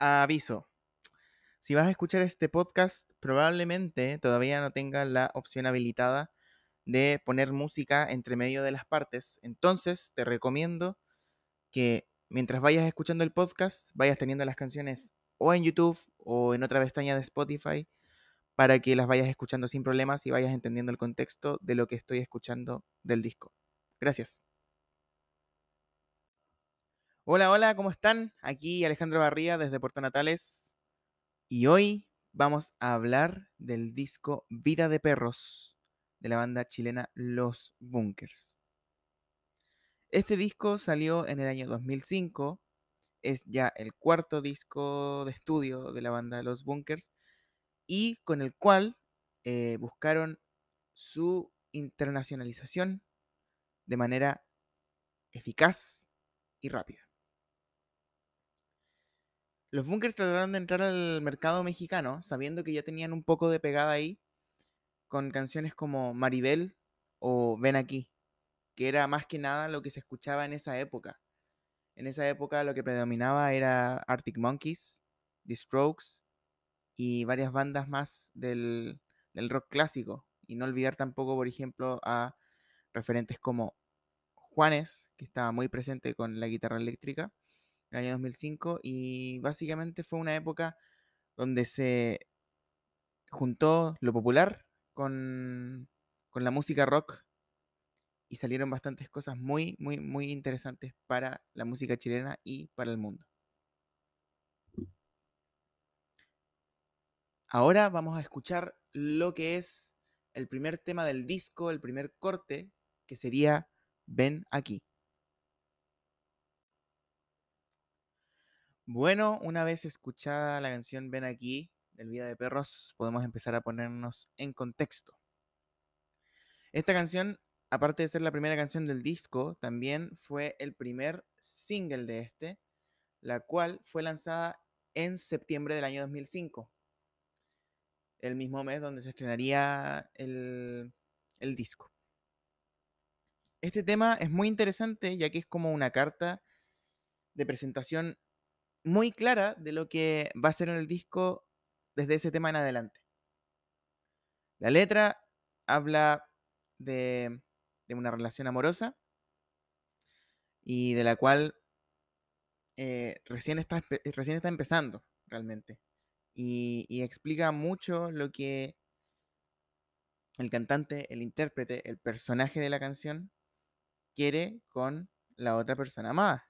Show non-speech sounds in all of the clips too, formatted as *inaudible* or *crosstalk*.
Aviso. Si vas a escuchar este podcast, probablemente todavía no tenga la opción habilitada de poner música entre medio de las partes. Entonces, te recomiendo que mientras vayas escuchando el podcast, vayas teniendo las canciones o en YouTube o en otra pestaña de Spotify para que las vayas escuchando sin problemas y vayas entendiendo el contexto de lo que estoy escuchando del disco. Gracias. Hola, hola, ¿cómo están? Aquí Alejandro Barría desde Puerto Natales. Y hoy vamos a hablar del disco Vida de Perros de la banda chilena Los Bunkers. Este disco salió en el año 2005, es ya el cuarto disco de estudio de la banda Los Bunkers y con el cual eh, buscaron su internacionalización de manera eficaz y rápida. Los Bunkers trataron de entrar al mercado mexicano sabiendo que ya tenían un poco de pegada ahí con canciones como Maribel o Ven aquí, que era más que nada lo que se escuchaba en esa época. En esa época lo que predominaba era Arctic Monkeys, The Strokes y varias bandas más del, rock clásico. Y no olvidar tampoco, por ejemplo, a referentes como Juanes, que estaba muy presente con la guitarra eléctrica, el año 2005 y básicamente fue una época donde se juntó lo popular con, con la música rock y salieron bastantes cosas muy, muy, muy interesantes para la música chilena y para el mundo. Ahora vamos a escuchar lo que es el primer tema del disco, el primer corte, que sería Ven aquí. Bueno, una vez escuchada la canción Ven aquí del Vida de Perros, podemos empezar a ponernos en contexto. Esta canción, aparte de ser la primera canción del disco, también fue el primer single de este, la cual fue lanzada en septiembre del año 2005, el mismo mes donde se estrenaría el, el disco. Este tema es muy interesante ya que es como una carta de presentación muy clara de lo que va a ser en el disco desde ese tema en adelante. La letra habla de, una relación amorosa y de la cual eh, recién, está, recién está empezando realmente. Y explica mucho lo que el cantante, el intérprete, el personaje de la canción quiere con la otra persona amada.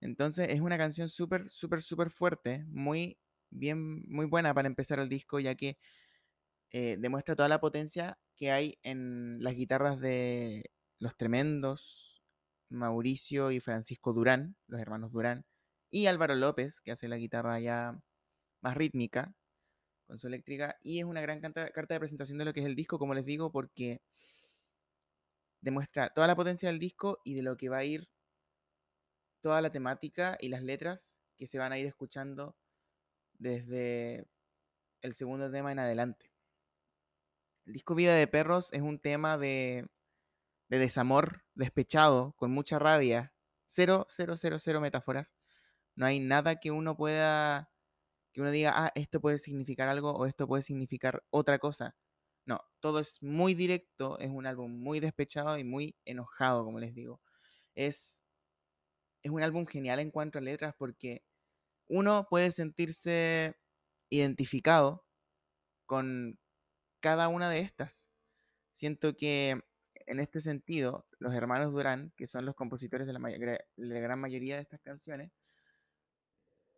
Entonces es una canción súper, súper, súper fuerte, muy bien, muy buena para empezar el disco, ya que eh, demuestra toda la potencia que hay en las guitarras de los tremendos Mauricio y Francisco Durán, los hermanos Durán, y Álvaro López, que hace la guitarra ya más rítmica con su eléctrica, y es una gran carta de presentación de lo que es el disco, como les digo, porque demuestra toda la potencia del disco y de lo que va a ir toda la temática y las letras que se van a ir escuchando desde el segundo tema en adelante. El disco Vida de Perros es un tema de, de desamor despechado, con mucha rabia. Cero, cero, cero, cero metáforas. No hay nada que uno pueda, que uno diga, ah, esto puede significar algo o esto puede significar otra cosa. No, todo es muy directo, es un álbum muy despechado y muy enojado, como les digo. Es es un álbum genial en cuanto a letras porque uno puede sentirse identificado con cada una de estas. Siento que en este sentido, los hermanos Durán, que son los compositores de la, la, gran mayoría de estas canciones,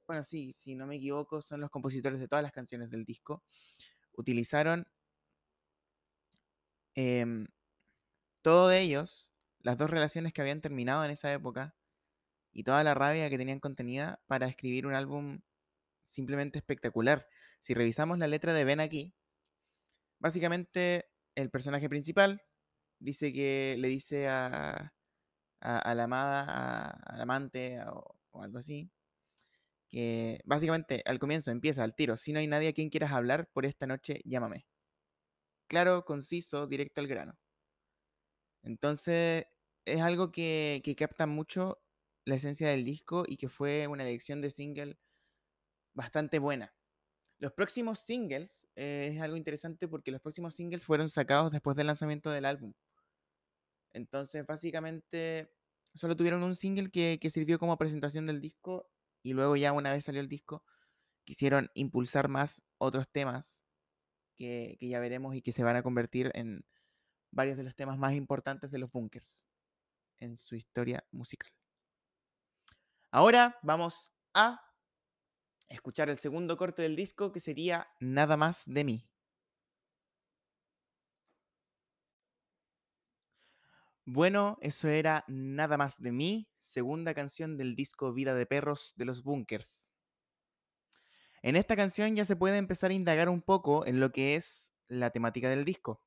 bueno, sí, si no me equivoco, son los compositores de todas las canciones del disco, utilizaron eh, todo de ellos, las dos relaciones que habían terminado en esa época, y toda la rabia que tenían contenida para escribir un álbum simplemente espectacular. Si revisamos la letra de Ben aquí, básicamente el personaje principal dice que le dice a, a, la amada, al amante o, algo así, que básicamente al comienzo empieza al tiro, si no hay nadie a quien quieras hablar por esta noche, llámame. Claro, conciso, directo al grano. Entonces es algo que, que capta mucho la esencia del disco y que fue una elección de single bastante buena. Los próximos singles eh, es algo interesante porque los próximos singles fueron sacados después del lanzamiento del álbum. Entonces, básicamente, solo tuvieron un single que, que sirvió como presentación del disco y luego ya una vez salió el disco, quisieron impulsar más otros temas que, que ya veremos y que se van a convertir en varios de los temas más importantes de los bunkers en su historia musical. Ahora vamos a escuchar el segundo corte del disco que sería Nada más de mí. Bueno, eso era Nada más de mí, segunda canción del disco Vida de Perros de los Bunkers. En esta canción ya se puede empezar a indagar un poco en lo que es la temática del disco.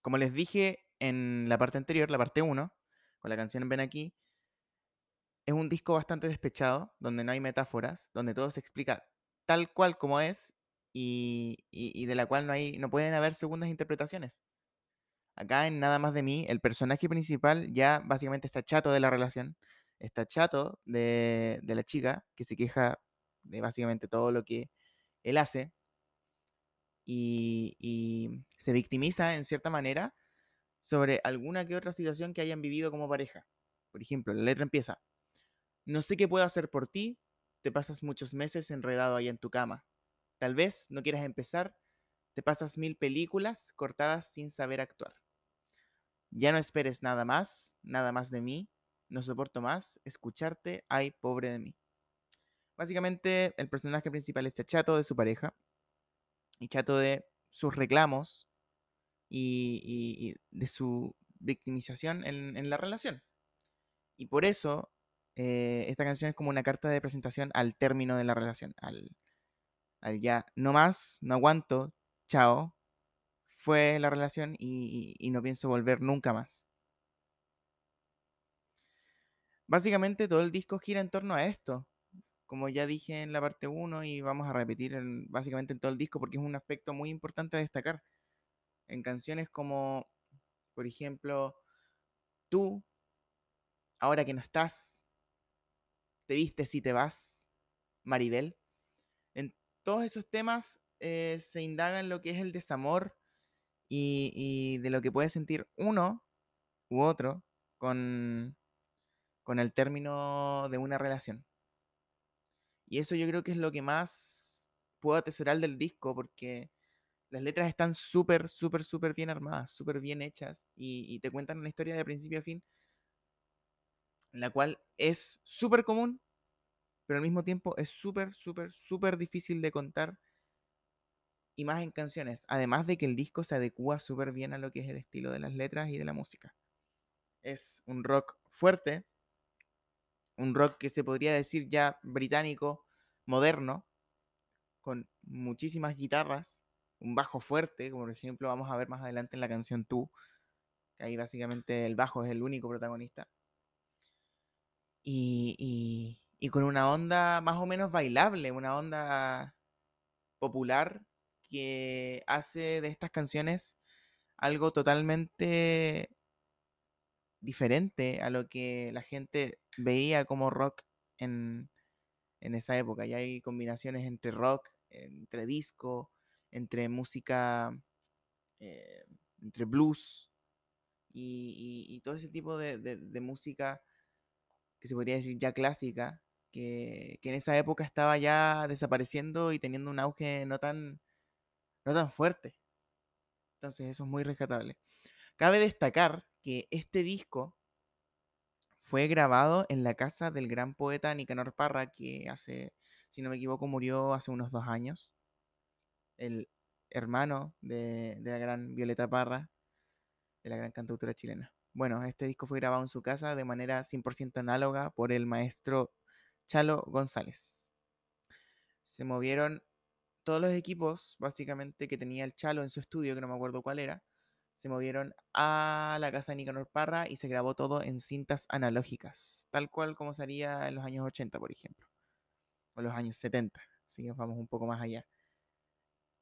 Como les dije en la parte anterior, la parte 1, con la canción Ven aquí, es un disco bastante despechado, donde no hay metáforas, donde todo se explica tal cual como es y, y, de la cual no, hay, no pueden haber segundas interpretaciones. Acá en Nada más de mí, el personaje principal ya básicamente está chato de la relación, está chato de, de la chica que se queja de básicamente todo lo que él hace, y, se victimiza en cierta manera sobre alguna que otra situación que hayan vivido como pareja. Por ejemplo, la letra empieza, no sé qué puedo hacer por ti, te pasas muchos meses enredado ahí en tu cama. Tal vez no quieras empezar, te pasas mil películas cortadas sin saber actuar. Ya no esperes nada más, nada más de mí, no soporto más escucharte, ay, pobre de mí. Básicamente, el personaje principal está chato de su pareja y chato de sus reclamos y, de su victimización en, la relación. Y por eso eh, esta canción es como una carta de presentación al término de la relación, al, al ya no más, no aguanto, chao, fue la relación y, y no pienso volver nunca más. Básicamente todo el disco gira en torno a esto, como ya dije en la parte 1 y vamos a repetir básicamente en todo el disco porque es un aspecto muy importante a destacar. En canciones como, por ejemplo, Tú, ahora que no estás, Te vistes y te vas, Maribel. En todos esos temas eh, se indaga en lo que es el desamor y, y, de lo que puede sentir uno u otro con, con el término de una relación. Y eso yo creo que es lo que más puedo atesorar del disco, porque las letras están súper, súper, súper bien armadas, súper bien hechas, y, te cuentan una historia de principio a fin, la cual es súper común, pero al mismo tiempo es súper, súper, súper difícil de contar, y más en canciones, además de que el disco se adecua súper bien a lo que es el estilo de las letras y de la música. Es un rock fuerte, un rock que se podría decir ya británico, moderno, con muchísimas guitarras, un bajo fuerte, como por ejemplo vamos a ver más adelante en la canción Tú, que ahí básicamente el bajo es el único protagonista. Y, y con una onda más o menos bailable, una onda popular que hace de estas canciones algo totalmente diferente a lo que la gente veía como rock en, esa época. Y hay combinaciones entre rock, entre disco, entre música, eh, entre blues y, todo ese tipo de, música que se podría decir ya clásica, que, que, en esa época estaba ya desapareciendo y teniendo un auge no tan, no tan fuerte. Entonces eso es muy rescatable. Cabe destacar que este disco fue grabado en la casa del gran poeta Nicanor Parra, que hace, si no me equivoco, murió hace unos dos años. El hermano de, la gran Violeta Parra, de la gran cantautora chilena. Bueno, este disco fue grabado en su casa de manera 100% análoga por el maestro Chalo González. Se movieron todos los equipos, básicamente, que tenía el Chalo en su estudio, que no me acuerdo cuál era, se movieron a la casa de Nicanor Parra y se grabó todo en cintas analógicas, tal cual como se haría en los años 80, por ejemplo, o los años 70, si nos vamos un poco más allá.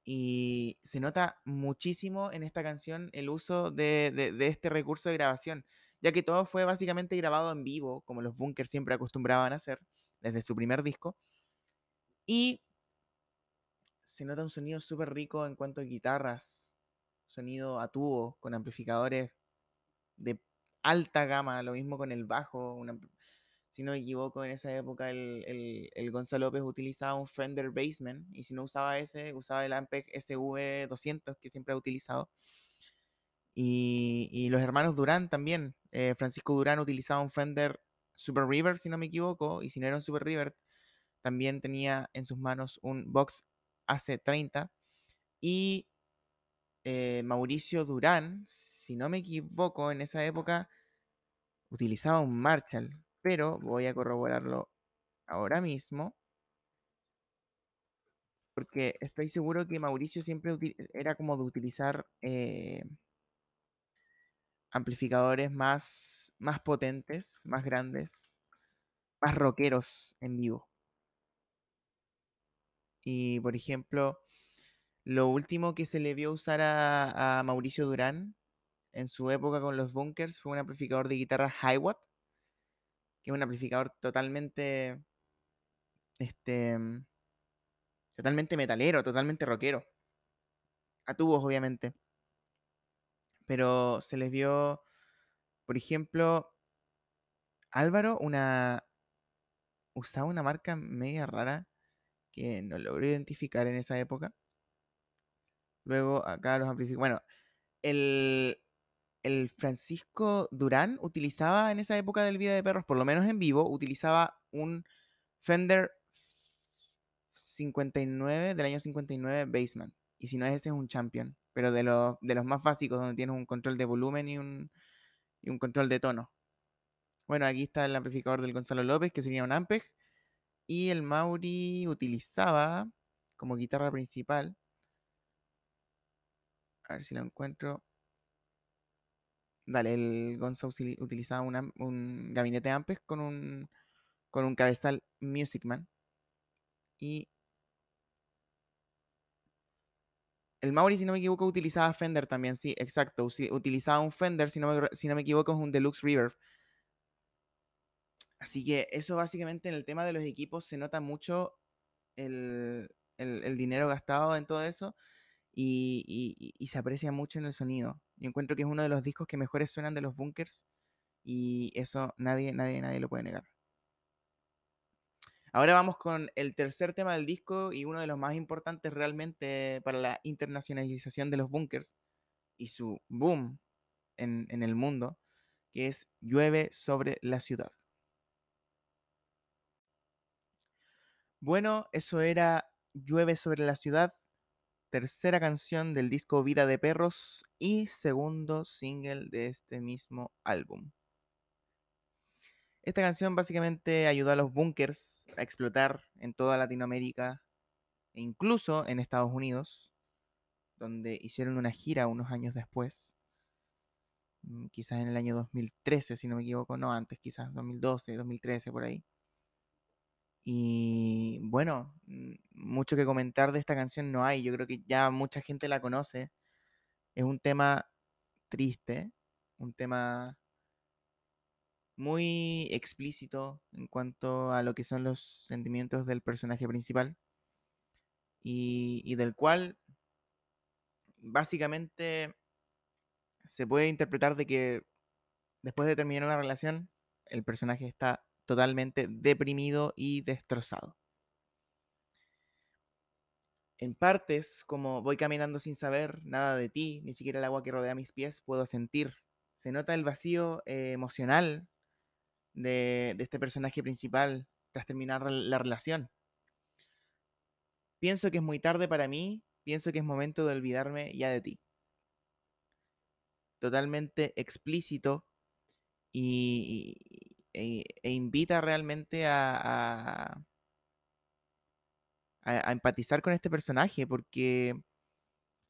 Y se nota muchísimo en esta canción el uso de, este recurso de grabación, ya que todo fue básicamente grabado en vivo, como los bunkers siempre acostumbraban a hacer desde su primer disco. Y se nota un sonido súper rico en cuanto a guitarras, sonido a tubo, con amplificadores de alta gama, lo mismo con el bajo. Si no me equivoco, en esa época el, el, Gonzalo López utilizaba un Fender Bassman y si no usaba ese, usaba el Ampeg SV200 que siempre ha utilizado. Y, los hermanos Durán también. Eh, Francisco Durán utilizaba un Fender Super River, si no me equivoco, y si no era un Super River, también tenía en sus manos un Box AC30. Y eh, Mauricio Durán, si no me equivoco, en esa época utilizaba un Marshall, pero voy a corroborarlo ahora mismo. Porque estoy seguro que Mauricio siempre era como de utilizar eh, amplificadores más, más potentes, más grandes, más rockeros en vivo. Y por ejemplo, lo último que se le vio usar a, Mauricio Durán en su época con los bunkers fue un amplificador de guitarra Hiwatt, que es un amplificador totalmente, este, totalmente metalero, totalmente rockero. A tubos, obviamente. Pero se les vio, por ejemplo, Álvaro, una usaba una marca media rara que no logró identificar en esa época Luego acá los amplificadores. Bueno, el, Francisco Durán utilizaba en esa época del Vida de Perros, por lo menos en vivo, utilizaba un Fender 59 del año 59 Baseman. Y si no es ese, es un Champion. Pero de los, de los más básicos, donde tienes un control de volumen y un, y un control de tono. Bueno, aquí está el amplificador del Gonzalo López, que sería un Ampeg. Y el Mauri utilizaba como guitarra principal a ver si lo encuentro. Dale, el Gonzo utilizaba un gabinete Ampes con un, con un cabezal Music Man. Y el Mauri, si no me equivoco, utilizaba Fender también, sí, exacto. Utilizaba un Fender, si no me, si no me equivoco, es un Deluxe Reverb. Así que eso básicamente en el tema de los equipos se nota mucho el, el dinero gastado en todo eso y, se aprecia mucho en el sonido. Yo encuentro que es uno de los discos que mejores suenan de los bunkers y eso nadie, nadie, nadie lo puede negar. Ahora vamos con el tercer tema del disco y uno de los más importantes realmente para la internacionalización de los bunkers y su boom en, en el mundo, que es Llueve sobre la ciudad. Bueno, eso era Llueve sobre la ciudad tercera canción del disco Vida de Perros y segundo single de este mismo álbum. Esta canción básicamente ayudó a los bunkers a explotar en toda Latinoamérica e incluso en Estados Unidos, donde hicieron una gira unos años después, mm, quizás en el año 2013, si no me equivoco, no antes, quizás 2012, 2013, por ahí. Y bueno, mm, mucho que comentar de esta canción no hay. Yo creo que ya mucha gente la conoce. Es un tema triste, un tema muy explícito en cuanto a lo que son los sentimientos del personaje principal y, y del cual básicamente se puede interpretar de que después de terminar una relación el personaje está totalmente deprimido y destrozado. En partes, como voy caminando sin saber nada de ti, ni siquiera el agua que rodea mis pies, puedo sentir. Se nota el vacío eh, emocional de, de este personaje principal tras terminar la relación. Pienso que es muy tarde para mí, pienso que es momento de olvidarme ya de ti. Totalmente explícito y, e, e, invita realmente a, a, empatizar con este personaje, porque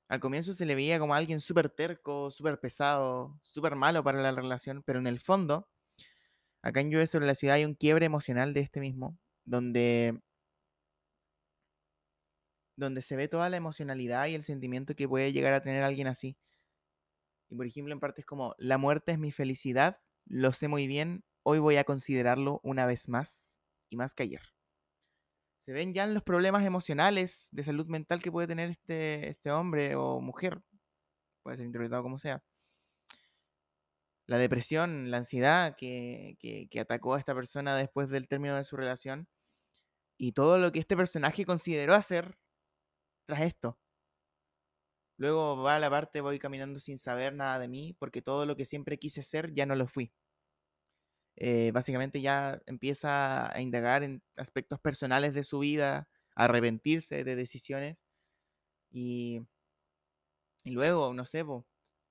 al comienzo se le veía como alguien súper terco, súper pesado, súper malo para la relación, pero en el fondo, acá en Llueve sobre la ciudad hay un quiebre emocional de este mismo, donde, donde se ve toda la emocionalidad y el sentimiento que puede llegar a tener alguien así. Y por ejemplo, en parte es como, la muerte es mi felicidad, lo sé muy bien, hoy voy a considerarlo una vez más y más que ayer. se ven ya los problemas emocionales de salud mental que puede tener este, este hombre o mujer, puede ser interpretado como sea. La depresión, la ansiedad que, que atacó a esta persona después del término de su relación y todo lo que este personaje consideró hacer tras esto. Luego va a la parte, voy caminando sin saber nada de mí, porque todo lo que siempre quise ser ya no lo fui. Eh, básicamente ya empieza a indagar en aspectos personales de su vida, a arrepentirse de decisiones. Y, luego, no sé,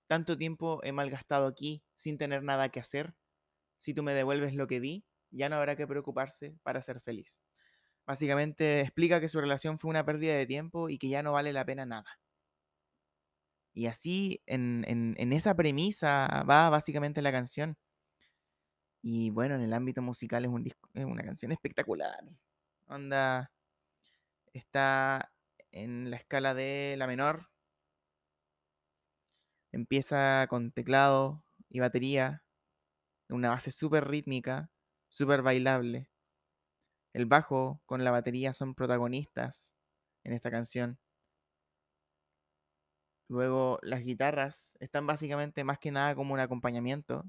tanto tiempo he malgastado aquí sin tener nada que hacer. Si tú me devuelves lo que di, ya no habrá que preocuparse para ser feliz. Básicamente explica que su relación fue una pérdida de tiempo y que ya no vale la pena nada. Y así, en, en esa premisa va básicamente la canción. Y bueno, en el ámbito musical es, un es una canción espectacular. Onda está en la escala de la menor. Empieza con teclado y batería. Una base súper rítmica, súper bailable. El bajo con la batería son protagonistas en esta canción. Luego las guitarras están básicamente más que nada como un acompañamiento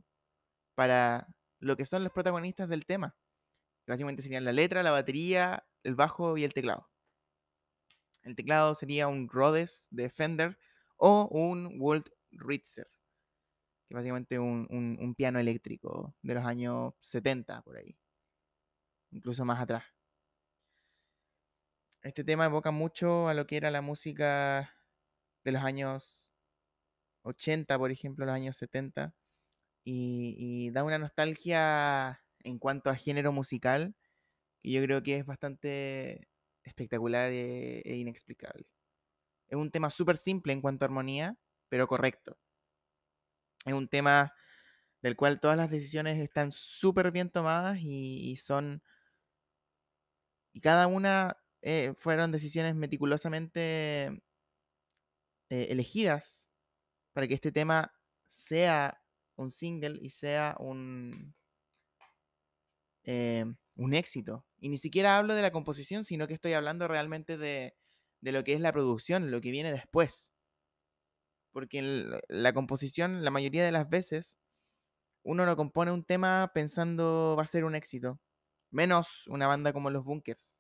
para lo que son los protagonistas del tema. Básicamente serían la letra, la batería, el bajo y el teclado. El teclado sería un Rhodes de Fender o un Walt Ritzer, que básicamente un, un, piano eléctrico de los años 70 por ahí, incluso más atrás. Este tema evoca mucho a lo que era la música de los años 80, por ejemplo, los años 70 y, da una nostalgia en cuanto a género musical que yo creo que es bastante espectacular e, e inexplicable. Es un tema súper simple en cuanto a armonía, pero correcto. Es un tema del cual todas las decisiones están súper bien tomadas y, son... Y cada una eh, fueron decisiones meticulosamente eh, elegidas para que este tema sea un single y sea un, eh, un éxito. Y ni siquiera hablo de la composición, sino que estoy hablando realmente de, de lo que es la producción, lo que viene después. Porque la composición, la mayoría de las veces, uno no compone un tema pensando va a ser un éxito. Menos una banda como los Bunkers.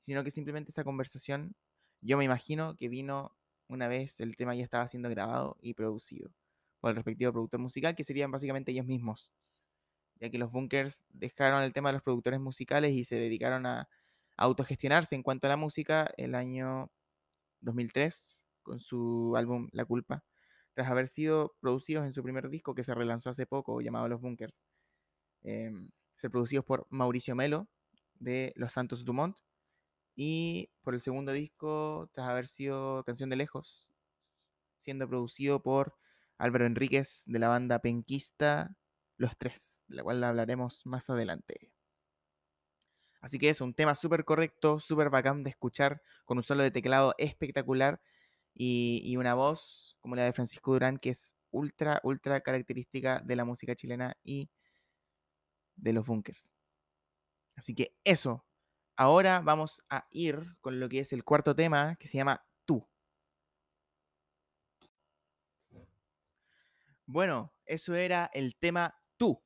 Sino que simplemente esa conversación, yo me imagino que vino una vez el tema ya estaba siendo grabado y producido por el respectivo productor musical, que serían básicamente ellos mismos, ya que los bunkers dejaron el tema de los productores musicales y se dedicaron a, autogestionarse en cuanto a la música el año 2003 con su álbum La Culpa, tras haber sido producidos en su primer disco que se relanzó hace poco, llamado Los Bunkers. Eh, ser producidos por Mauricio Melo de Los Santos Dumont y por el segundo disco, tras haber sido Canción de Lejos, siendo producido por Álvaro Enríquez de la banda penquista Los Tres, de la cual hablaremos más adelante. Así que es un tema súper correcto, súper bacán de escuchar, con un solo de teclado espectacular y, una voz como la de Francisco Durán, que es ultra, ultra característica de la música chilena y de los bunkers. Así que eso. Ahora vamos a ir con lo que es el cuarto tema, que se llama Bueno, eso era el tema Tú.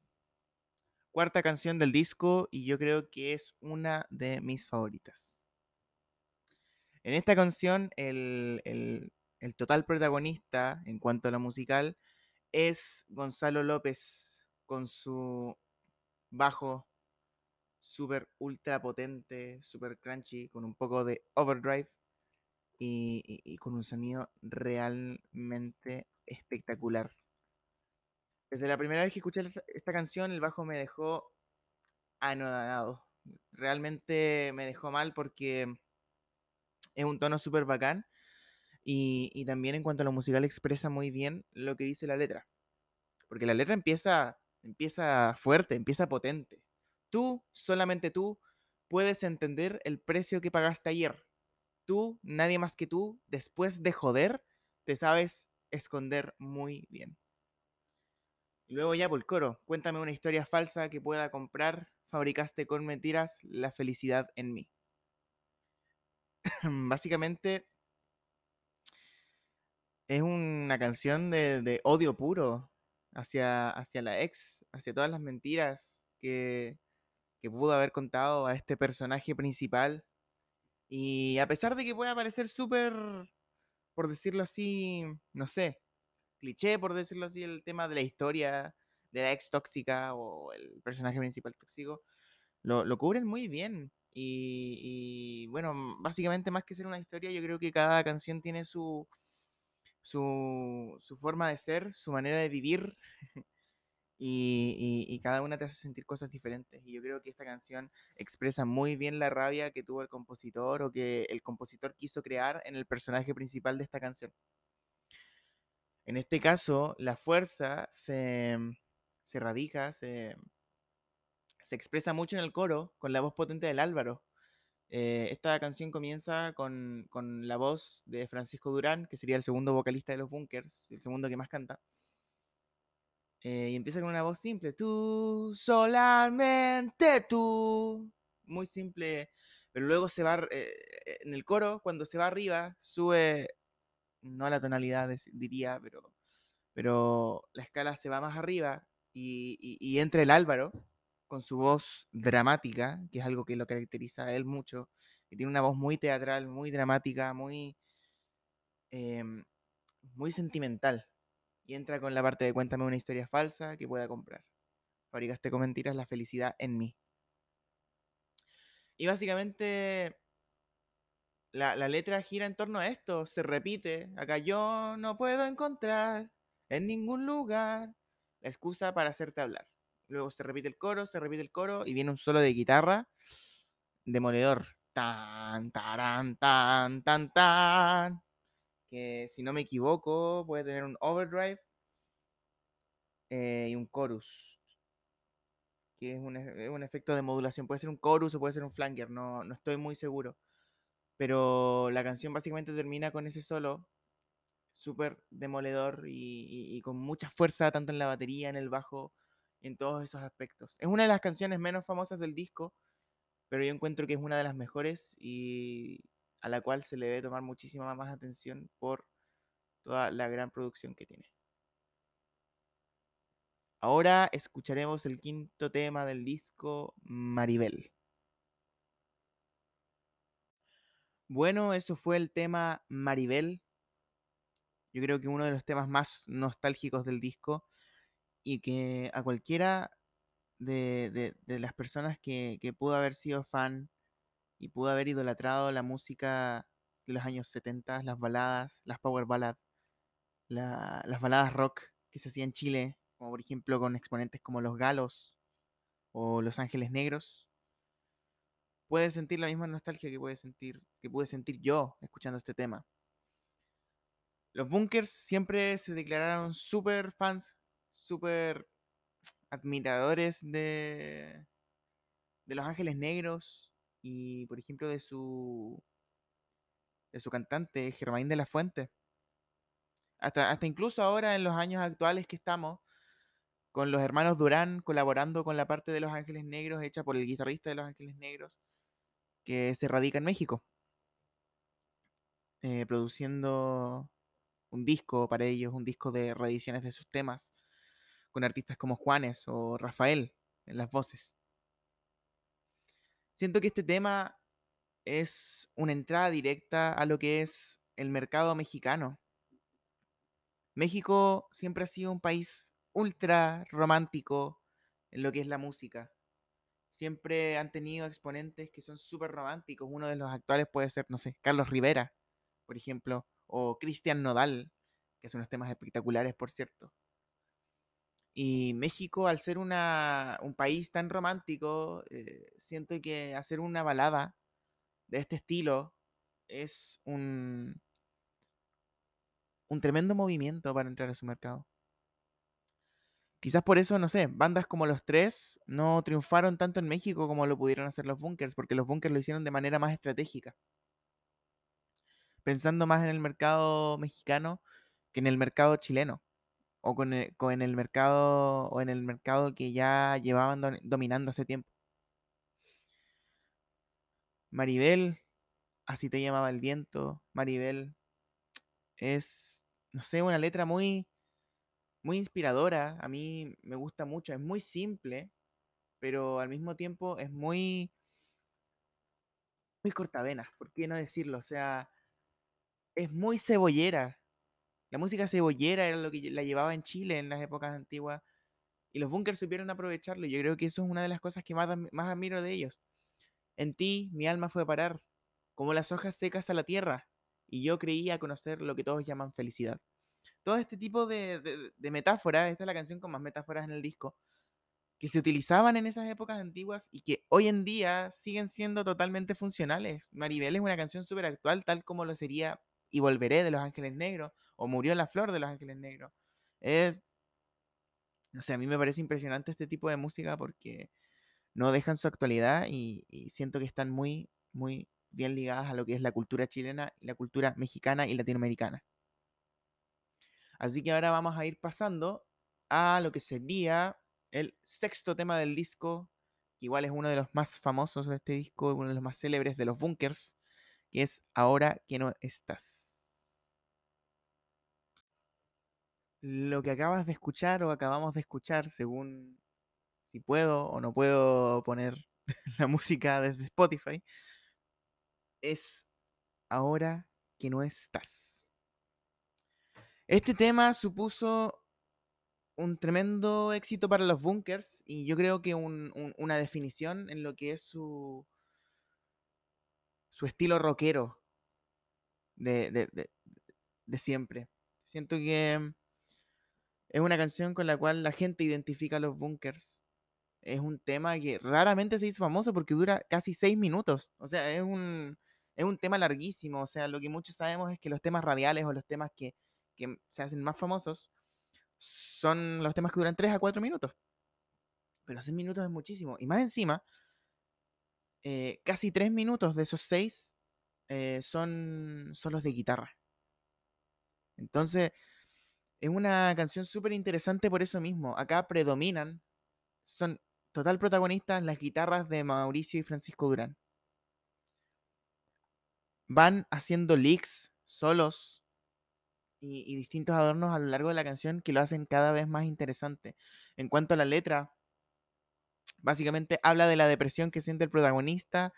Cuarta canción del disco y yo creo que es una de mis favoritas. En esta canción, el, total protagonista en cuanto a la musical es Gonzalo López con su bajo súper ultra potente, súper crunchy, con un poco de overdrive y, con un sonido realmente espectacular. Desde la primera vez que escuché esta canción, el bajo me dejó anodado. Realmente me dejó mal porque es un tono súper bacán. Y, también en cuanto a lo musical expresa muy bien lo que dice la letra. Porque la letra empieza, empieza fuerte, empieza potente. Tú, solamente tú, puedes entender el precio que pagaste ayer. Tú, nadie más que tú, después de joder, te sabes esconder muy bien. Luego ya por coro, cuéntame una historia falsa que pueda comprar. Fabricaste con mentiras la felicidad en mí. *laughs* básicamente es una canción de, odio puro hacia, hacia la ex, hacia todas las mentiras que, que pudo haber contado a este personaje principal. Y a pesar de que pueda parecer súper, por decirlo así, no sé, cliché, por decirlo así, el tema de la historia de la ex tóxica o el personaje principal tóxico, lo, lo cubren muy bien. Y, bueno, básicamente más que ser una historia, yo creo que cada canción tiene su, su, su forma de ser, su manera de vivir. *laughs* Y, y, cada una te hace sentir cosas diferentes. Y yo creo que esta canción expresa muy bien la rabia que tuvo el compositor o que el compositor quiso crear en el personaje principal de esta canción. En este caso, la fuerza se, se radica, se, se expresa mucho en el coro con la voz potente del Álvaro. Eh, esta canción comienza con, con, la voz de Francisco Durán, que sería el segundo vocalista de los Bunkers, el segundo que más canta. Eh, y empieza con una voz simple, tú, solamente tú. Muy simple, pero luego se va, eh, en el coro, cuando se va arriba, sube, no a la tonalidad, diría, pero, pero la escala se va más arriba y, entra el Álvaro, con su voz dramática, que es algo que lo caracteriza a él mucho, que tiene una voz muy teatral, muy dramática, muy, em, muy sentimental. Y entra con la parte de cuéntame una historia falsa que pueda comprar. Fabricaste con mentiras la felicidad en mí. Y básicamente la, la, letra gira en torno a esto, se repite. Acá yo no puedo encontrar en ningún lugar la excusa para hacerte hablar. Luego se repite el coro, se repite el coro y viene un solo de guitarra demoledor. Tan, taran, tan, tan, tan. Que si no me equivoco puede tener un overdrive eh, y un chorus. Que es un, es un, efecto de modulación. Puede ser un chorus o puede ser un flanger, no, no estoy muy seguro. Pero la canción básicamente termina con ese solo súper demoledor y, con mucha fuerza, tanto en la batería, en el bajo, en todos esos aspectos. Es una de las canciones menos famosas del disco, pero yo encuentro que es una de las mejores y a la cual se le debe tomar muchísima más atención por toda la gran producción que tiene. Ahora escucharemos el quinto tema del disco, Maribel. Bueno, eso fue el tema Maribel. Yo creo que uno de los temas más nostálgicos del disco y que a cualquiera de, las personas que, pudo haber sido fan y pudo haber idolatrado la música de los años 70, las baladas, las power ballads, las baladas rock que se hacían en Chile, como por ejemplo con exponentes como Los Galos o Los Ángeles Negros, puede sentir la misma nostalgia que puede sentir, que pude sentir yo escuchando este tema. Los Bunkers siempre se declararon super fans súper admiradores de, de Los Ángeles Negros y, por ejemplo, de su, de su cantante, Germain de la Fuente. Hasta, hasta incluso ahora, en los años actuales que estamos, con los hermanos Durán colaborando con la parte de Los Ángeles Negros hecha por el guitarrista de Los Ángeles Negros, que se radica en México, eh, produciendo un disco para ellos, un disco de reediciones de sus temas con artistas como Juanes o Rafael en las voces. Siento que este tema es una entrada directa a lo que es el mercado mexicano. México siempre ha sido un país ultra romántico en lo que es la música. Siempre han tenido exponentes que son súper románticos. Uno de los actuales puede ser, no sé, Carlos Rivera, por ejemplo, o Cristian Nodal, que son unos temas espectaculares, por cierto. Y México, al ser un país tan romántico, eh, siento que hacer una balada de este estilo es un tremendo movimiento para entrar a su mercado. Quizás por eso, no sé, bandas como los tres no triunfaron tanto en México como lo pudieron hacer los bunkers, porque los bunkers lo hicieron de manera más estratégica. Pensando más en el mercado mexicano que en el mercado chileno o con el, el mercado o en el mercado que ya llevaban dominando hace tiempo. Maribel, Así te llamaba el viento, Maribel. Es, no sé, una letra muy, muy inspiradora. A mí me gusta mucho. Es muy simple, pero al mismo tiempo es muy, muy cortavenas. ¿Por qué no decirlo? O sea, es muy cebollera. La música cebollera era lo que la llevaba en Chile en las épocas antiguas. Y los bunkers supieron aprovecharlo. Yo creo que eso es una de las cosas que más, más admiro de ellos. En ti mi alma fue a parar, como las hojas secas a la tierra, y yo creía conocer lo que todos llaman felicidad. Todo este tipo de, metáforas, esta es la canción con más metáforas en el disco, que se utilizaban en esas épocas antiguas y que hoy en día siguen siendo totalmente funcionales. Maribel es una canción súper actual, tal como lo sería Y Volveré de Los Ángeles Negros, o Murió la Flor de Los Ángeles Negros. no sé, a mí me parece impresionante este tipo de música porque no dejan su actualidad y, siento que están muy, muy bien ligadas a lo que es la cultura chilena, la cultura mexicana y latinoamericana. Así que ahora vamos a ir pasando a lo que sería el sexto tema del disco, que igual es uno de los más famosos de este disco, uno de los más célebres de los bunkers, que es Ahora que no estás. Lo que acabas de escuchar o acabamos de escuchar, según si puedo o no puedo poner *laughs* la música desde Spotify, es ahora que no estás. Este tema supuso un tremendo éxito para los bunkers y yo creo que una definición en lo que es su, su estilo rockero de, de siempre. Siento que es una canción con la cual la gente identifica a los bunkers es un tema que raramente se hizo famoso porque dura casi seis minutos. O sea, es un, es un tema larguísimo. O sea, lo que muchos sabemos es que los temas radiales o los temas que, que se hacen más famosos son los temas que duran tres a cuatro minutos. Pero seis minutos es muchísimo. Y más encima, eh, casi tres minutos de esos seis eh, son solos de guitarra. Entonces, es una canción súper interesante por eso mismo. Acá predominan, son total protagonistas las guitarras de Mauricio y Francisco Durán. Van haciendo licks, solos y, distintos adornos a lo largo de la canción que lo hacen cada vez más interesante. En cuanto a la letra, básicamente habla de la depresión que siente el protagonista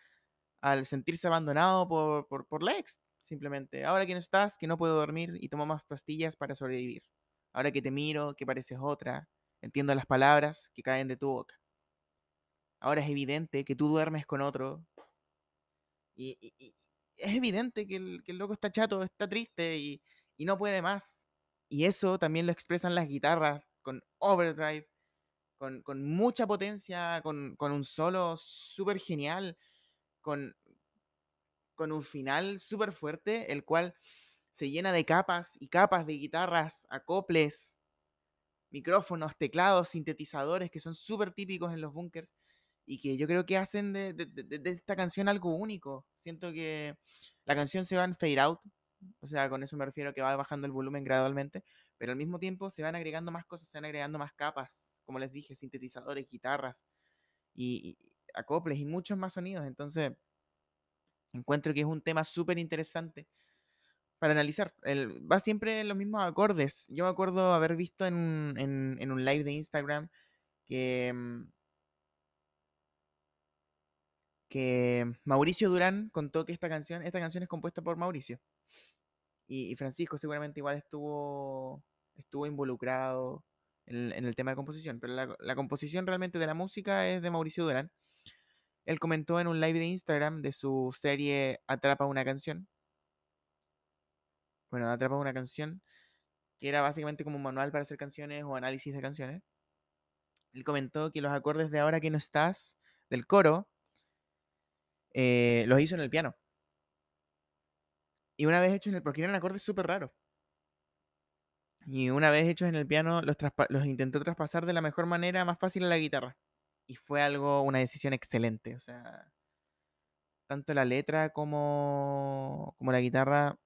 al sentirse abandonado por, por, por la simplemente. Ahora que no estás, que no puedo dormir y tomo más pastillas para sobrevivir. Ahora que te miro, que pareces otra, entiendo las palabras que caen de tu boca. Ahora es evidente que tú duermes con otro. Y, es evidente que el, loco está chato, está triste y, no puede más. Y eso también lo expresan las guitarras con overdrive, con, mucha potencia, con, un solo súper genial, con, un final súper fuerte, el cual se llena de capas y capas de guitarras, acoples, micrófonos, teclados, sintetizadores que son súper típicos en los bunkers y que yo creo que hacen de, esta canción algo único. Siento que la canción se va en fade out, o sea, con eso me refiero que va bajando el volumen gradualmente, pero al mismo tiempo se van agregando más cosas, se van agregando más capas, como les dije, sintetizadores, guitarras y, acoples y muchos más sonidos. Entonces, encuentro que es un tema súper interesante para analizar. va siempre en los mismos acordes. Yo me acuerdo haber visto en, en un live de Instagram que mm, que Mauricio Durán contó que esta canción, esta canción es compuesta por Mauricio. Y, Francisco seguramente igual estuvo, estuvo involucrado en, el tema de composición, pero la, composición realmente de la música es de Mauricio Durán. Él comentó en un live de Instagram de su serie Atrapa una canción. Bueno, Atrapa una canción, que era básicamente como un manual para hacer canciones o análisis de canciones. Él comentó que los acordes de Ahora que no estás del coro eh, los hizo en el piano. Y una vez hechos en el... porque eran acordes súper raros. Y una vez hechos en el piano, los, los intentó traspasar de la mejor manera, más fácil a la guitarra. Y fue algo, una decisión excelente. O sea, tanto la letra como, como la guitarra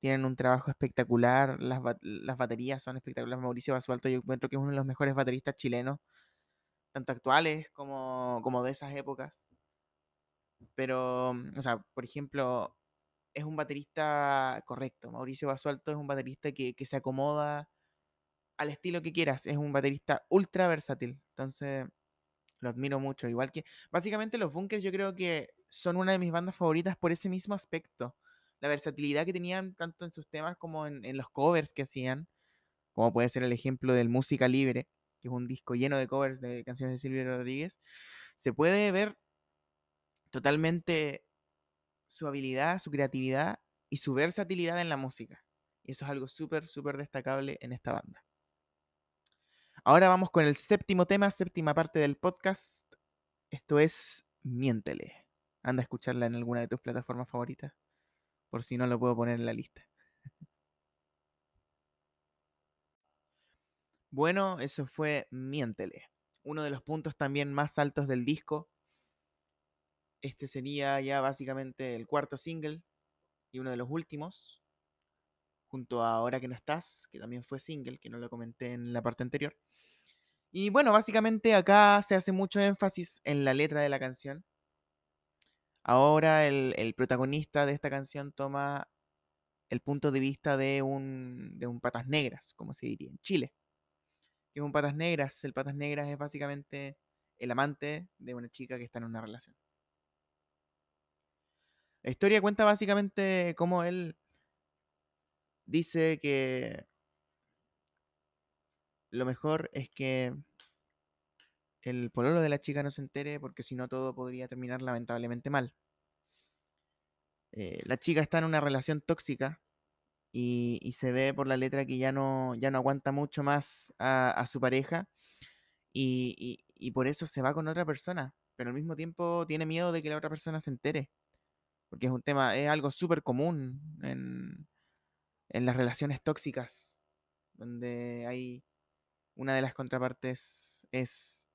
tienen un trabajo espectacular. Las, las baterías son espectaculares. Mauricio Basualto, yo encuentro que es uno de los mejores bateristas chilenos, tanto actuales como, como de esas épocas pero, o sea, por ejemplo, es un baterista correcto. Mauricio Basualto es un baterista que, que se acomoda al estilo que quieras. Es un baterista ultra versátil. Entonces, lo admiro mucho. Igual que, básicamente, los Bunkers yo creo que son una de mis bandas favoritas por ese mismo aspecto. La versatilidad que tenían tanto en sus temas como en, en los covers que hacían. Como puede ser el ejemplo del Música Libre, que es un disco lleno de covers de canciones de Silvio Rodríguez. Se puede ver totalmente su habilidad, su creatividad y su versatilidad en la música. Y eso es algo súper, súper destacable en esta banda. Ahora vamos con el séptimo tema, séptima parte del podcast. Esto es Miéntele. Anda a escucharla en alguna de tus plataformas favoritas, por si no lo puedo poner en la lista. Bueno, eso fue Miéntele. Uno de los puntos también más altos del disco. Este sería ya básicamente el cuarto single y uno de los últimos, junto a Ahora que no estás, que también fue single, que no lo comenté en la parte anterior. Y bueno, básicamente acá se hace mucho énfasis en la letra de la canción. Ahora el, protagonista de esta canción toma el punto de vista de un, de un patas negras, como se diría en Chile. Que es un patas negras. El patas negras es básicamente el amante de una chica que está en una relación. La historia cuenta básicamente cómo él dice que lo mejor es que el pololo de la chica no se entere porque si no todo podría terminar lamentablemente mal. Eh, la chica está en una relación tóxica y, se ve por la letra que ya no, ya no aguanta mucho más a, su pareja y, y, por eso se va con otra persona, pero al mismo tiempo tiene miedo de que la otra persona se entere, porque es un tema, es algo súper común en, en las relaciones tóxicas, donde hay una de las contrapartes es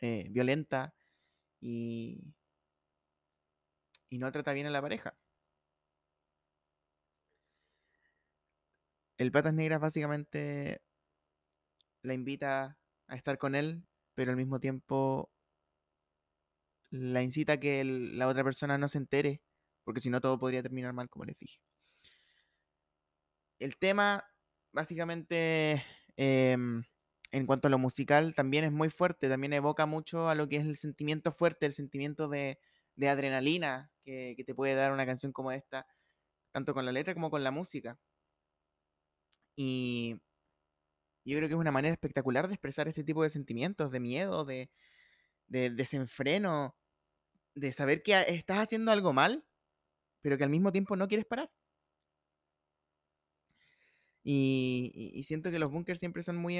eh, violenta y, y no trata bien a la pareja. El Patas Negras básicamente la invita a estar con él, pero al mismo tiempo la incita a que la otra persona no se entere, porque si no todo podría terminar mal, como les dije. El tema básicamente Em, en cuanto a lo musical, también es muy fuerte, también evoca mucho a lo que es el sentimiento fuerte, el sentimiento de, adrenalina que, te puede dar una canción como esta, tanto con la letra como con la música. Y yo creo que es una manera espectacular de expresar este tipo de sentimientos, de miedo, de, de desenfreno, de saber que estás haciendo algo mal, pero que al mismo tiempo no quieres parar. Y, siento que los bunkers siempre son muy,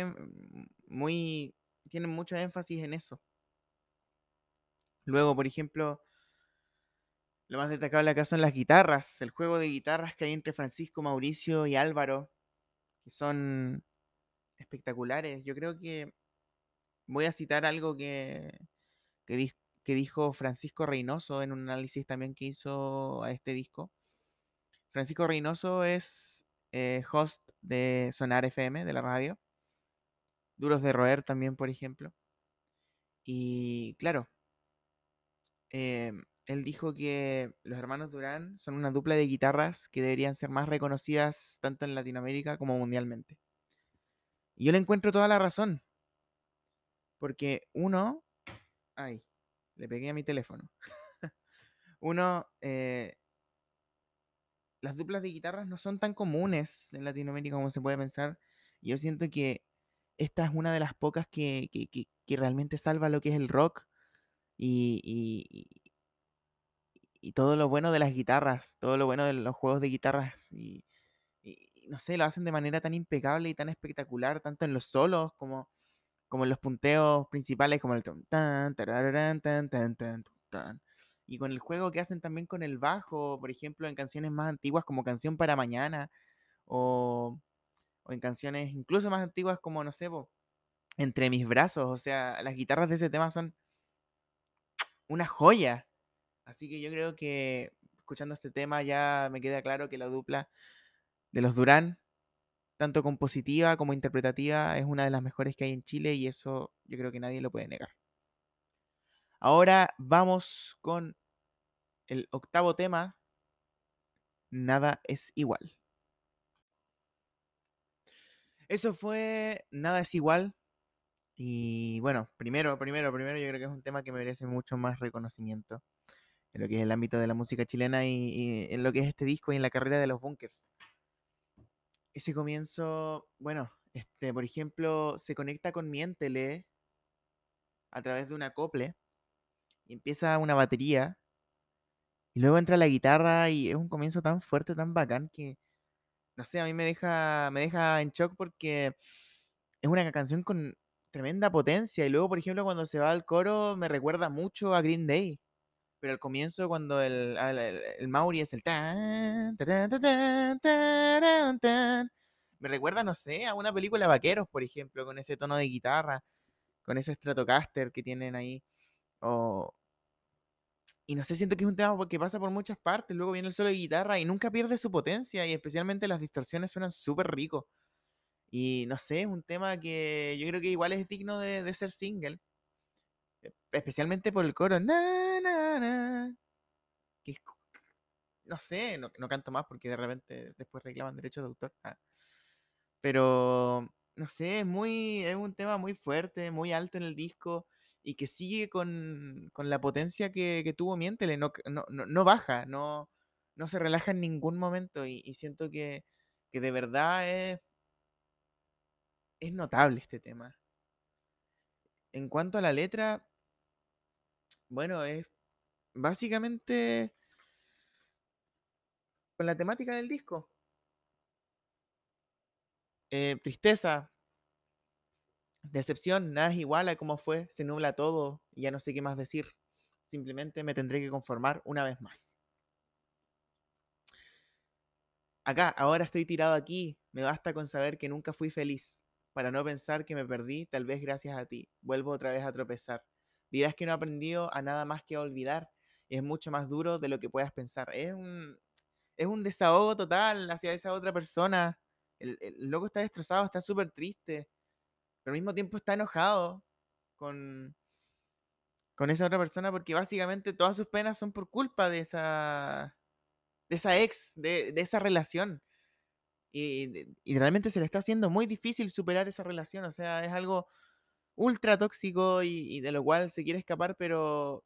muy, tienen mucho énfasis en eso. Luego, por ejemplo, lo más destacable acá son las guitarras, el juego de guitarras que hay entre Francisco, Mauricio y Álvaro, que son espectaculares. Yo creo que voy a citar algo que, que, que dijo Francisco Reynoso en un análisis también que hizo a este disco. Francisco Reynoso es eh, host de Sonar FM, de la radio. Duros de Roer también, por ejemplo. Y claro, em, él dijo que los hermanos Durán son una dupla de guitarras que deberían ser más reconocidas tanto en Latinoamérica como mundialmente. Y yo le encuentro toda la razón. Porque uno... Ay, le pegué a mi teléfono. *laughs* uno eh, las duplas de guitarras no son tan comunes en Latinoamérica como se puede pensar. Yo siento que esta es una de las pocas que, realmente salva lo que es el rock y, y, todo lo bueno de las guitarras, todo lo bueno de los juegos de guitarras. Y, no sé, lo hacen de manera tan impecable y tan espectacular, tanto en los solos como, como en los punteos principales, como el tan, tan, tan, tan, tan, tan, y con el juego que hacen también con el bajo, por ejemplo, en canciones más antiguas como Canción para Mañana, o, en canciones incluso más antiguas como, no sé, Entre mis brazos, o sea, las guitarras de ese tema son una joya. Así que yo creo que escuchando este tema ya me queda claro que la dupla de los Durán, tanto compositiva como interpretativa, es una de las mejores que hay en Chile y eso yo creo que nadie lo puede negar. Ahora vamos con el octavo tema, Nada es igual. Eso fue Nada es igual. Y bueno, primero, primero, primero, yo creo que es un tema que merece mucho más reconocimiento en lo que es el ámbito de la música chilena y, en lo que es este disco y en la carrera de los bunkers. Ese comienzo, bueno, este, por ejemplo, se conecta con Miéntele a través de un acople y empieza una batería y luego entra la guitarra y es un comienzo tan fuerte, tan bacán que, no sé, a mí me deja, me deja en shock porque es una canción con tremenda potencia y luego, por ejemplo, cuando se va al coro me recuerda mucho a Green Day. Pero al comienzo, cuando el, el, Mauri es el tan, me recuerda, no sé, a una película vaqueros, por ejemplo, con ese tono de guitarra, con ese Stratocaster que tienen ahí. Y no sé, siento que es un tema porque pasa por muchas partes, luego viene el solo de guitarra y nunca pierde su potencia y especialmente las distorsiones suenan súper rico. Y no sé, es un tema que yo creo que igual es digno de, ser single. E, especialmente por el coro. Na, na, na, no sé, no, canto más porque de repente después reclaman derechos de autor. Ah. Pero, no sé, es, muy, es un tema muy fuerte, muy alto en el disco y que sigue con, la potencia que, tuvo Miéntele, no, no, baja, no, no se relaja en ningún momento y, siento que, de verdad es, es notable este tema. En cuanto a la letra, bueno, es básicamente con la temática del disco. Eh, tristeza, Decepción, nada es igual a cómo fue, se nubla todo y ya no sé qué más decir. Simplemente me tendré que conformar una vez más. Acá, ahora estoy tirado aquí, me basta con saber que nunca fui feliz, para no pensar que me perdí, tal vez gracias a ti. Vuelvo otra vez a tropezar. Dirás que no he aprendido a nada más que a olvidar, es mucho más duro de lo que puedas pensar. Es un, es un desahogo total hacia esa otra persona. El, el loco está destrozado, está súper triste pero al mismo tiempo está enojado con, con esa otra persona porque básicamente todas sus penas son por culpa de esa, de esa ex, de, esa relación. Y, realmente se le está haciendo muy difícil superar esa relación. O sea, es algo ultra tóxico y, de lo cual se quiere escapar, pero.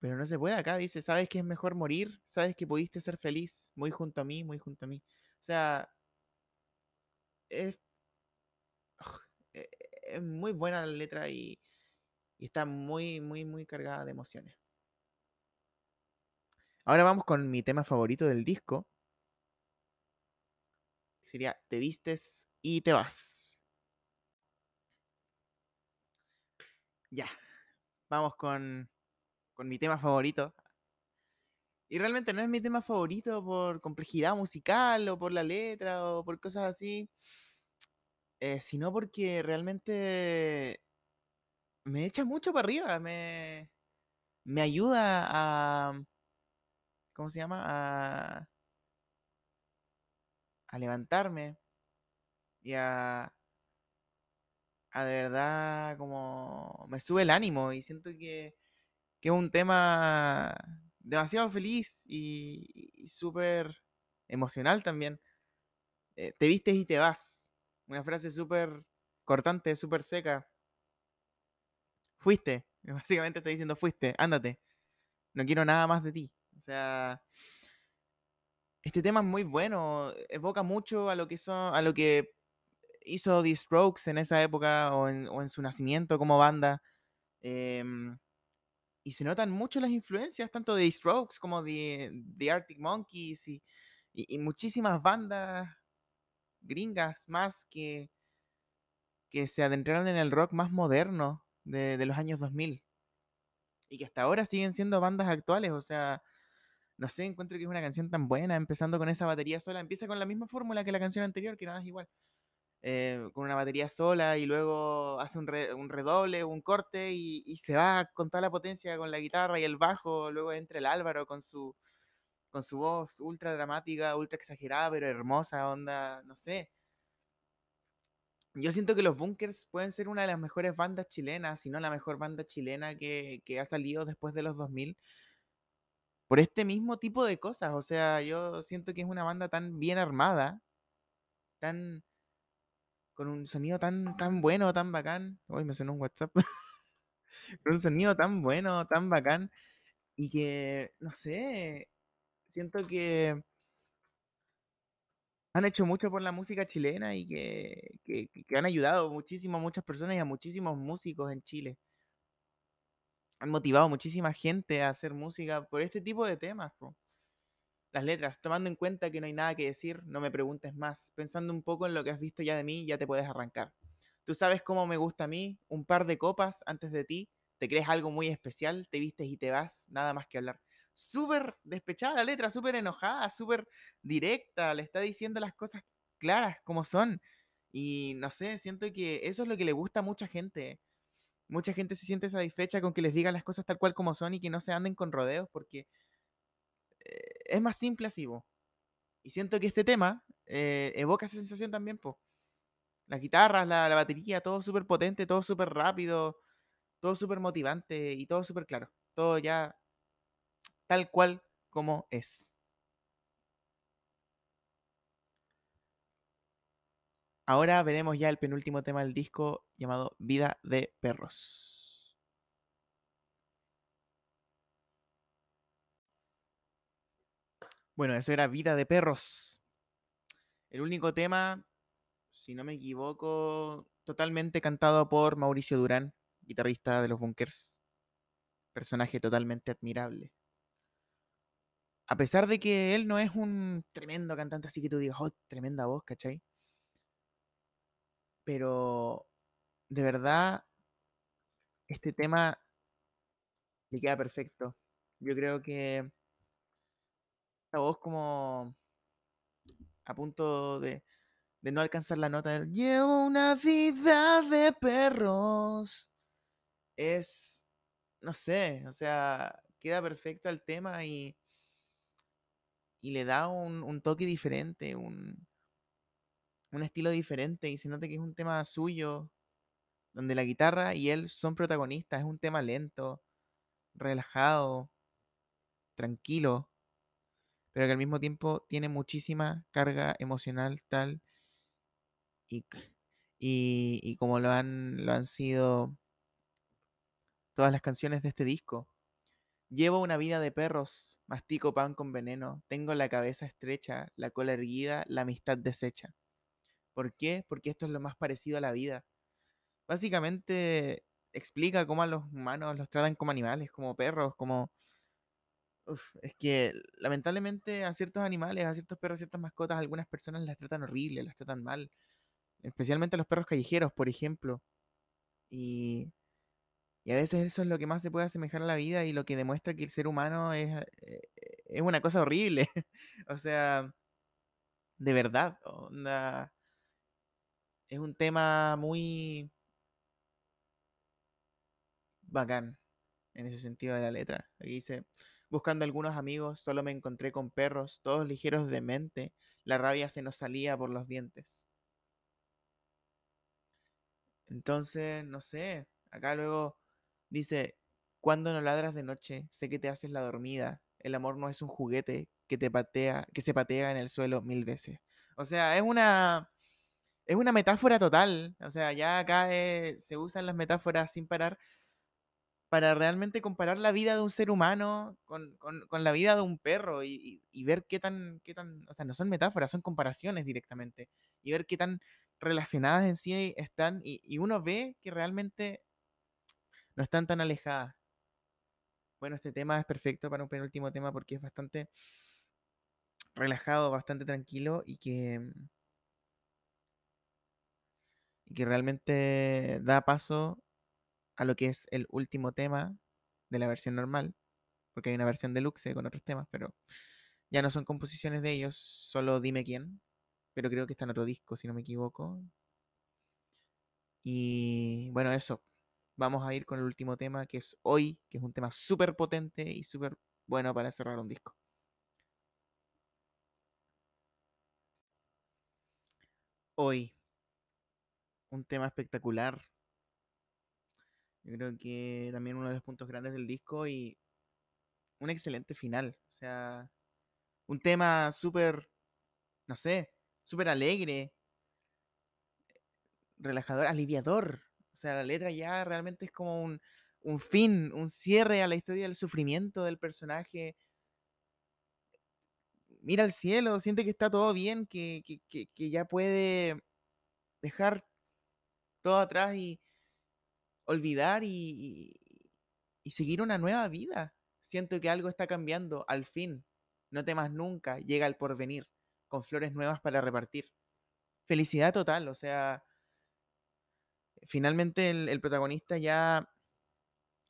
Pero no se puede acá. Dice, sabes que es mejor morir, sabes que pudiste ser feliz, muy junto a mí, muy junto a mí. O sea, es, e, es muy buena la letra y, está muy, muy, muy cargada de emociones. Ahora vamos con mi tema favorito del disco. sería Te vistes y te vas. Ya. Vamos con, con mi tema favorito. Y realmente no es mi tema favorito por complejidad musical o por la letra o por cosas así. Eh, sino porque realmente me echa mucho para arriba, me, me ayuda a, ¿cómo se llama? A, a levantarme y a, a de verdad como me sube el ánimo y siento que, que es un tema demasiado feliz y, súper emocional también. Eh, te vistes y te vas una frase súper cortante, súper seca. Fuiste. *laughs* Básicamente está diciendo fuiste, ándate. No quiero nada más de ti. O sea, este tema es muy bueno. Evoca mucho a lo que hizo, a lo que hizo The Strokes en esa época o en, su nacimiento como banda. Em, y se notan mucho las influencias tanto de The Strokes como de, The Arctic Monkeys y muchísimas bandas gringas más que, que se adentraron en el rock más moderno de, los años 2000 y que hasta ahora siguen siendo bandas actuales, o sea, no sé, encuentro que es una canción tan buena, empezando con esa batería sola, empieza con la misma fórmula que la canción anterior, que nada es igual, eh, con una batería sola y luego hace un, un redoble, un corte y, y, se va con toda la potencia con la guitarra y el bajo, luego entra el Álvaro con su, con su voz ultra dramática, ultra exagerada, pero hermosa, onda, no sé. yo siento que los Bunkers pueden ser una de las mejores bandas chilenas, si no la mejor banda chilena que, que ha salido después de los 2000 por este mismo tipo de cosas. O sea, yo siento que es una banda tan bien armada, tan con un sonido tan, tan bueno, tan bacán. Uy, me sonó un WhatsApp. *laughs* con un sonido tan bueno, tan bacán. Y que, no sé, siento que han hecho mucho por la música chilena y que, que, han ayudado muchísimo a muchas personas y a muchísimos músicos en Chile han motivado muchísima gente a hacer música por este tipo de temas. Las letras, tomando en cuenta que no hay nada que decir, no me preguntes más. Pensando un poco en lo que has visto ya de mí, ya te puedes arrancar. Tú sabes cómo me gusta a mí, un par de copas antes de ti, te crees algo muy especial, te vistes y te vas, nada más que hablar. Súper despechada la letra, súper enojada, súper directa, le está diciendo las cosas claras como son. Y no sé, siento que eso es lo que le gusta a mucha gente mucha gente se siente satisfecha con que les digan las cosas tal cual como son y que no se anden con rodeos porque eh, es más simple así, Y siento que este tema eh, evoca esa sensación también, po. Las guitarras, la, la batería, todo súper potente, todo súper rápido, todo súper motivante y todo súper claro. Todo ya tal cual como es. Ahora veremos ya el penúltimo tema del disco llamado Vida de Perros. Bueno, eso era Vida de Perros. El único tema, si no me equivoco, totalmente cantado por Mauricio Durán, guitarrista de los Bunkers. Personaje totalmente admirable. A pesar de que él no es un tremendo cantante, así que tú digas, oh, tremenda voz, ¿cachai? pero de verdad este tema le queda perfecto. Yo creo que esta voz como a punto de, no alcanzar la nota del Llevo una vida de perros. Es, no sé, o sea, queda perfecto al tema y, y le da un, un toque diferente, un, un estilo diferente y se nota que es un tema suyo, donde la guitarra y él son protagonistas, es un tema lento, relajado, tranquilo, pero que al mismo tiempo tiene muchísima carga emocional tal y, y, como lo han, lo han sido todas las canciones de este disco. Llevo una vida de perros, mastico pan con veneno, tengo la cabeza estrecha, la cola erguida, la amistad deshecha. ¿Por qué? Porque esto es lo más parecido a la vida. Básicamente explica cómo a los humanos los tratan como animales, como perros, como... es que lamentablemente a ciertos animales, a ciertos perros, ciertas mascotas, algunas personas las tratan horrible, las tratan mal. Especialmente a los perros callejeros, por ejemplo. Y, y a veces eso es lo que más se puede asemejar a la vida y lo que demuestra que el ser humano es, eh, es una cosa horrible. *laughs* o sea, de verdad. Onda, es un tema muy bacán en ese sentido de la letra. Aquí dice, buscando algunos amigos, solo me encontré con perros, todos ligeros de mente, la rabia se nos salía por los dientes. Entonces, no sé, acá luego dice, cuando no ladras de noche, sé que te haces la dormida, el amor no es un juguete que te patea, que se patea en el suelo mil veces. O sea, es una es una metáfora total. O sea, ya acá eh, se usan las metáforas sin parar para realmente comparar la vida de un ser humano con, la vida de un perro y, ver qué tan, qué tan, o sea, no son metáforas, son comparaciones directamente, y ver qué tan relacionadas en sí están, y, y uno ve que realmente no están tan alejadas. Bueno, este tema es perfecto para un penúltimo tema porque es bastante relajado, bastante tranquilo y que que realmente da paso a lo que es el último tema de la versión normal, porque hay una versión deluxe con otros temas, pero ya no son composiciones de ellos, solo dime quién, pero creo que está en otro disco, si no me equivoco. Y bueno, eso. Vamos a ir con el último tema, que es Hoy, que es un tema súper potente y súper bueno para cerrar un disco. Hoy un tema espectacular. Yo creo que también uno de los puntos grandes del disco y un excelente final. O sea, un tema súper, no sé, súper alegre, relajador, aliviador. O sea, la letra ya realmente es como un, un fin, un cierre a la historia del sufrimiento del personaje. Mira al cielo, siente que está todo bien, que, que, que ya puede dejar todo atrás y olvidar y, y, seguir una nueva vida. Siento que algo está cambiando, al fin. No temas nunca, llega el porvenir, con flores nuevas para repartir. Felicidad total, o sea, finalmente el, protagonista ya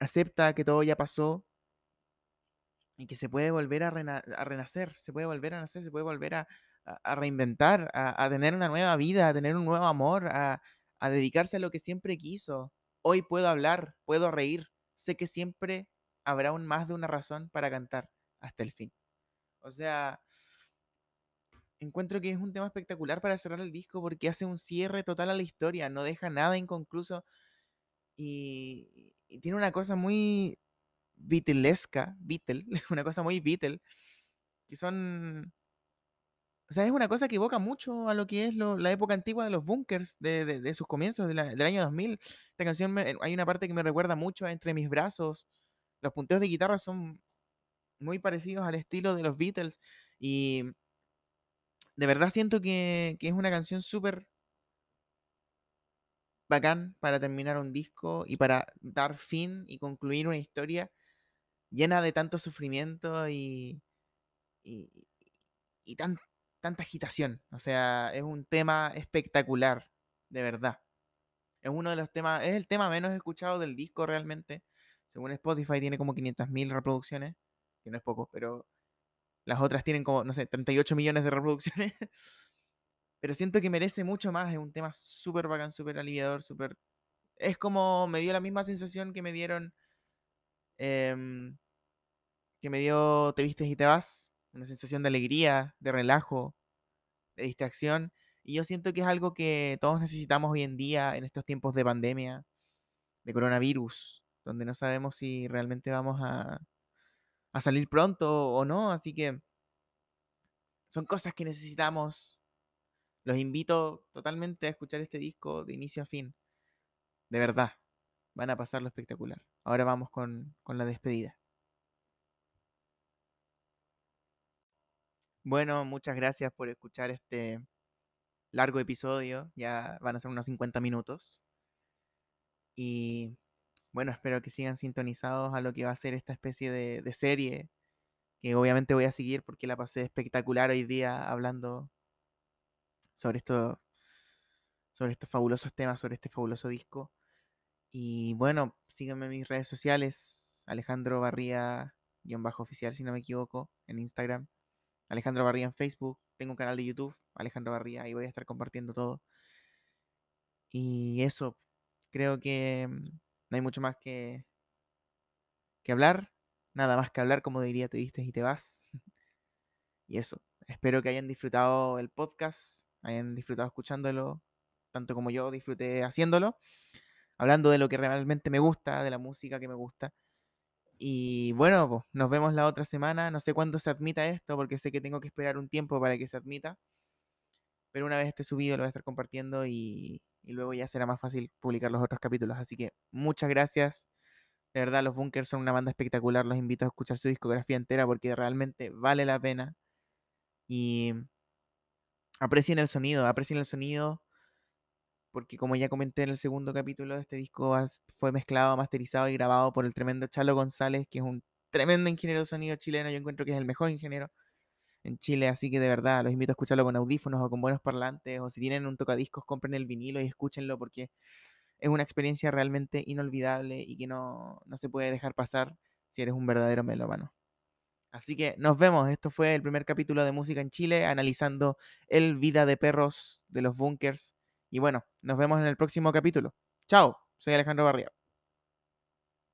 acepta que todo ya pasó y que se puede volver a, renacer, se puede volver a nacer, se puede volver a, reinventar, a, tener una nueva vida, a tener un nuevo amor, a, dedicarse a lo que siempre quiso. Hoy puedo hablar, puedo reír, sé que siempre habrá aún más de una razón para cantar hasta el fin. O sea, encuentro que es un tema espectacular para cerrar el disco porque hace un cierre total a la historia, no deja nada inconcluso y, tiene una cosa muy Beatlesca, Beatle, *laughs* una cosa muy Beatle, que son... O sea, es una cosa que evoca mucho a lo que es la época antigua de los bunkers, de, sus comienzos del año 2000. Esta canción, hay una parte que me recuerda mucho a Entre mis brazos. Los punteos de guitarra son muy parecidos al estilo de los Beatles. Y de verdad siento que, es una canción súper bacán para terminar un disco y para dar fin y concluir una historia llena de tanto sufrimiento y, y, tanta agitación. O sea, es un tema espectacular, de verdad. Es uno de los temas, es el tema menos escuchado del disco realmente. Según Spotify tiene como 500.000 reproducciones, que no es poco, pero las otras tienen como, no sé, 38 millones de reproducciones. *laughs* Pero siento que merece mucho más. Es un tema súper bacán, súper aliviador, súper... Es como me dio la misma sensación que me dieron... Em, que me dio Te vistes y te vas. Una sensación de alegría, de relajo, de distracción. Y yo siento que es algo que todos necesitamos hoy en día, en estos tiempos de pandemia, de coronavirus, donde no sabemos si realmente vamos a, a salir pronto o no, así que son cosas que necesitamos. Los invito totalmente a escuchar este disco de inicio a fin. De verdad, van a pasar lo espectacular. Ahora vamos con, con la despedida. Bueno, muchas gracias por escuchar este largo episodio. Ya van a ser unos 50 minutos. Y bueno, espero que sigan sintonizados a lo que va a ser esta especie de, serie, que obviamente voy a seguir porque la pasé espectacular hoy día hablando sobre esto, sobre estos fabulosos temas, sobre este fabuloso disco. Y bueno, síganme en mis redes sociales, Alejandro Barría, guion bajo oficial, si no me equivoco, en Instagram. Alejandro Barría en Facebook. Tengo un canal de YouTube, Alejandro Barría, ahí voy a estar compartiendo todo. Y eso, creo que mm, no hay mucho más que, que hablar. Nada más que hablar, como diría, te vistes y te vas. *laughs* y eso. Espero que hayan disfrutado el podcast, hayan disfrutado escuchándolo, tanto como yo disfruté haciéndolo. Hablando de lo que realmente me gusta, de la música que me gusta. Y bueno, pues, nos vemos la otra semana. No sé cuándo se admita esto, porque sé que tengo que esperar un tiempo para que se admita. Pero una vez esté subido, lo voy a estar compartiendo y, y luego ya será más fácil publicar los otros capítulos. Así que muchas gracias. De verdad, los Bunkers son una banda espectacular. Los invito a escuchar su discografía entera porque realmente vale la pena. Y aprecien el sonido, aprecien el sonido. Porque como ya comenté en el segundo capítulo, este disco fue mezclado, masterizado y grabado por el tremendo Chalo González, que es un tremendo ingeniero de sonido chileno. Yo encuentro que es el mejor ingeniero en Chile, así que de verdad los invito a escucharlo con audífonos o con buenos parlantes, o si tienen un tocadiscos, compren el vinilo y escúchenlo porque es una experiencia realmente inolvidable y que no, no se puede dejar pasar si eres un verdadero melómano. Así que nos vemos. Esto fue el primer capítulo de Música en Chile, analizando el vida de perros de los bunkers. Y bueno, nos vemos en el próximo capítulo. Chao, soy Alejandro Barrio.